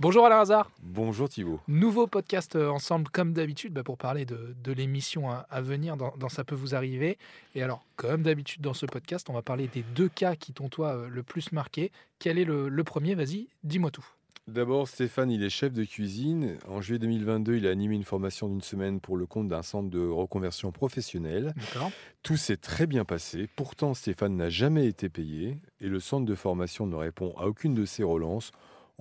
Bonjour Alain Hazard. Bonjour Thibault. Nouveau podcast euh, ensemble comme d'habitude bah, pour parler de, de l'émission à, à venir dans, dans Ça peut vous arriver. Et alors, comme d'habitude dans ce podcast, on va parler des deux cas qui t'ont toi euh, le plus marqué. Quel est le, le premier? Vas-y, dis-moi tout. D'abord, Stéphane, il est chef de cuisine. En juillet 2022, il a animé une formation d'une semaine pour le compte d'un centre de reconversion professionnelle. Tout s'est très bien passé. Pourtant, Stéphane n'a jamais été payé et le centre de formation ne répond à aucune de ses relances.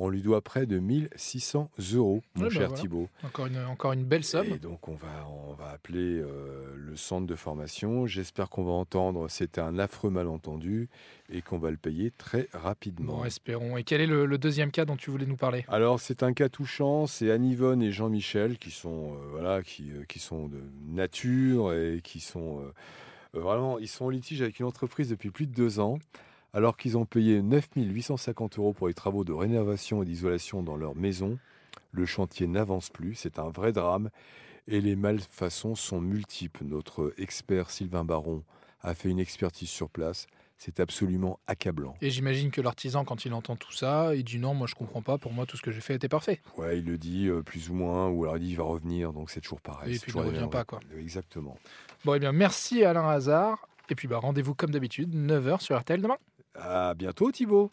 On lui doit près de 1600 euros, mon bah cher voilà. Thibault. Encore une, encore une belle somme. Et donc, on va, on va appeler euh, le centre de formation. J'espère qu'on va entendre c'était un affreux malentendu et qu'on va le payer très rapidement. Bon, espérons. Et quel est le, le deuxième cas dont tu voulais nous parler? Alors c'est un cas touchant, c'est Anne-Yvonne et Jean-Michel qui sont euh, voilà qui, euh, qui sont de nature et qui sont vraiment ils sont en litige avec une entreprise depuis plus de deux ans alors qu'ils ont payé 9 850 euros pour les travaux de rénovation et d'isolation dans leur maison. Le chantier n'avance plus, c'est un vrai drame et les malfaçons sont multiples. Notre expert Sylvain Baron a fait une expertise sur place. C'est absolument accablant. Et j'imagine que l'artisan, quand il entend tout ça, il dit non, moi je comprends pas, pour moi tout ce que j'ai fait était parfait. Ouais, il le dit euh, plus ou moins, ou alors il dit il va revenir, donc c'est toujours pareil. Et puis il ne revient pas, règles. Exactement. Bon, eh bien, merci Alain Hazard. Et puis bah, rendez-vous comme d'habitude, 9h sur RTL demain. À bientôt Thibaut